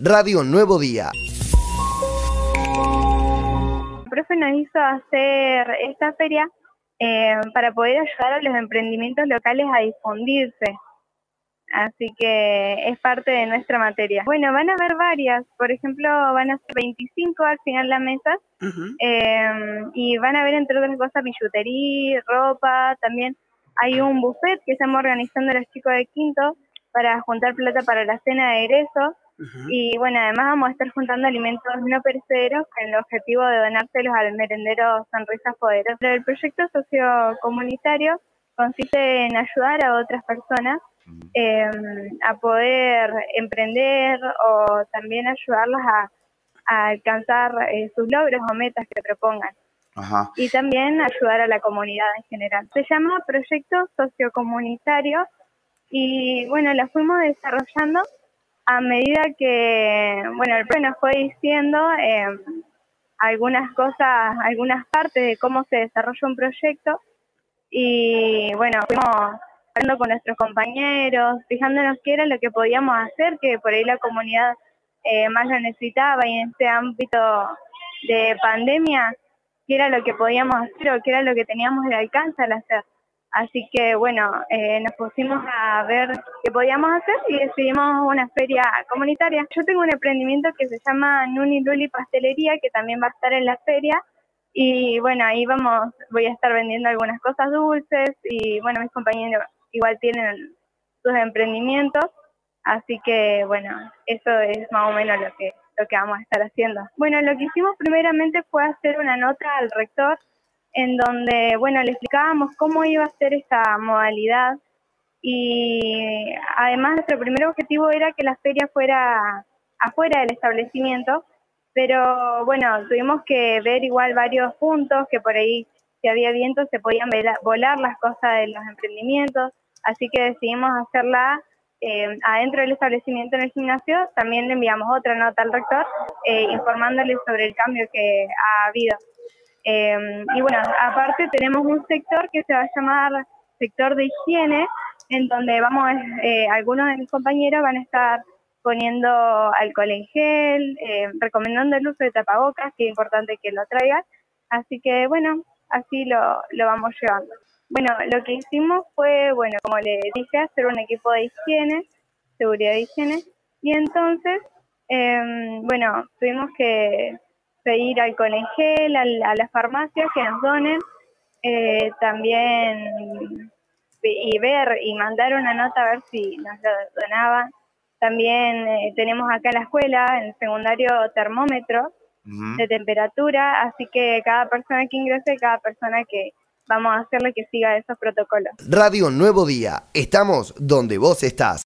Radio Nuevo Día. El profe nos hizo hacer esta feria eh, para poder ayudar a los emprendimientos locales a difundirse. Así que es parte de nuestra materia. Bueno, van a haber varias. Por ejemplo, van a ser 25 al final la mesa. eh, y van a ver, entre otras cosas, billutería, ropa. También hay un buffet que estamos organizando los chicos de quinto para juntar plata para la cena de egreso. Y bueno, además vamos a estar juntando alimentos no perecederos con el objetivo de donárselos al merendero Sonrisas Poderosas. El proyecto sociocomunitario consiste en ayudar a otras personas eh, a poder emprender o también ayudarlas a, a alcanzar eh, sus logros o metas que propongan. Ajá. Y también ayudar a la comunidad en general. Se llama Proyecto Sociocomunitario y bueno, la fuimos desarrollando a medida que, bueno, el profe nos fue diciendo eh, algunas cosas, algunas partes de cómo se desarrolla un proyecto y bueno, fuimos hablando con nuestros compañeros, fijándonos qué era lo que podíamos hacer, que por ahí la comunidad eh, más lo necesitaba y en este ámbito de pandemia, qué era lo que podíamos hacer o qué era lo que teníamos de alcance al hacer. Así que bueno, eh, nos pusimos a ver qué podíamos hacer y decidimos una feria comunitaria. Yo tengo un emprendimiento que se llama Nuni Luli Pastelería, que también va a estar en la feria. Y bueno, ahí vamos, voy a estar vendiendo algunas cosas dulces y bueno, mis compañeros igual tienen sus emprendimientos. Así que bueno, eso es más o menos lo que, lo que vamos a estar haciendo. Bueno, lo que hicimos primeramente fue hacer una nota al rector en donde, bueno, le explicábamos cómo iba a ser esta modalidad y además nuestro primer objetivo era que la feria fuera afuera del establecimiento, pero bueno, tuvimos que ver igual varios puntos que por ahí si había viento se podían volar las cosas de los emprendimientos, así que decidimos hacerla eh, adentro del establecimiento en el gimnasio, también le enviamos otra nota al rector eh, informándole sobre el cambio que ha habido. Eh, y bueno, aparte tenemos un sector que se va a llamar sector de higiene, en donde vamos, eh, algunos de mis compañeros van a estar poniendo alcohol en gel, eh, recomendando el uso de tapabocas, que es importante que lo traigan. Así que bueno, así lo, lo vamos llevando. Bueno, lo que hicimos fue, bueno, como le dije, hacer un equipo de higiene, seguridad de higiene, y entonces, eh, bueno, tuvimos que pedir alcohol en gel a, la- a las farmacias que nos donen, eh, también y ver y mandar una nota a ver si nos lo donaban. También eh, tenemos acá en la escuela, en el secundario, termómetro de temperatura, así que cada persona que ingrese, cada persona que vamos a hacerle que siga esos protocolos. Radio Nuevo Día. Estamos donde vos estás.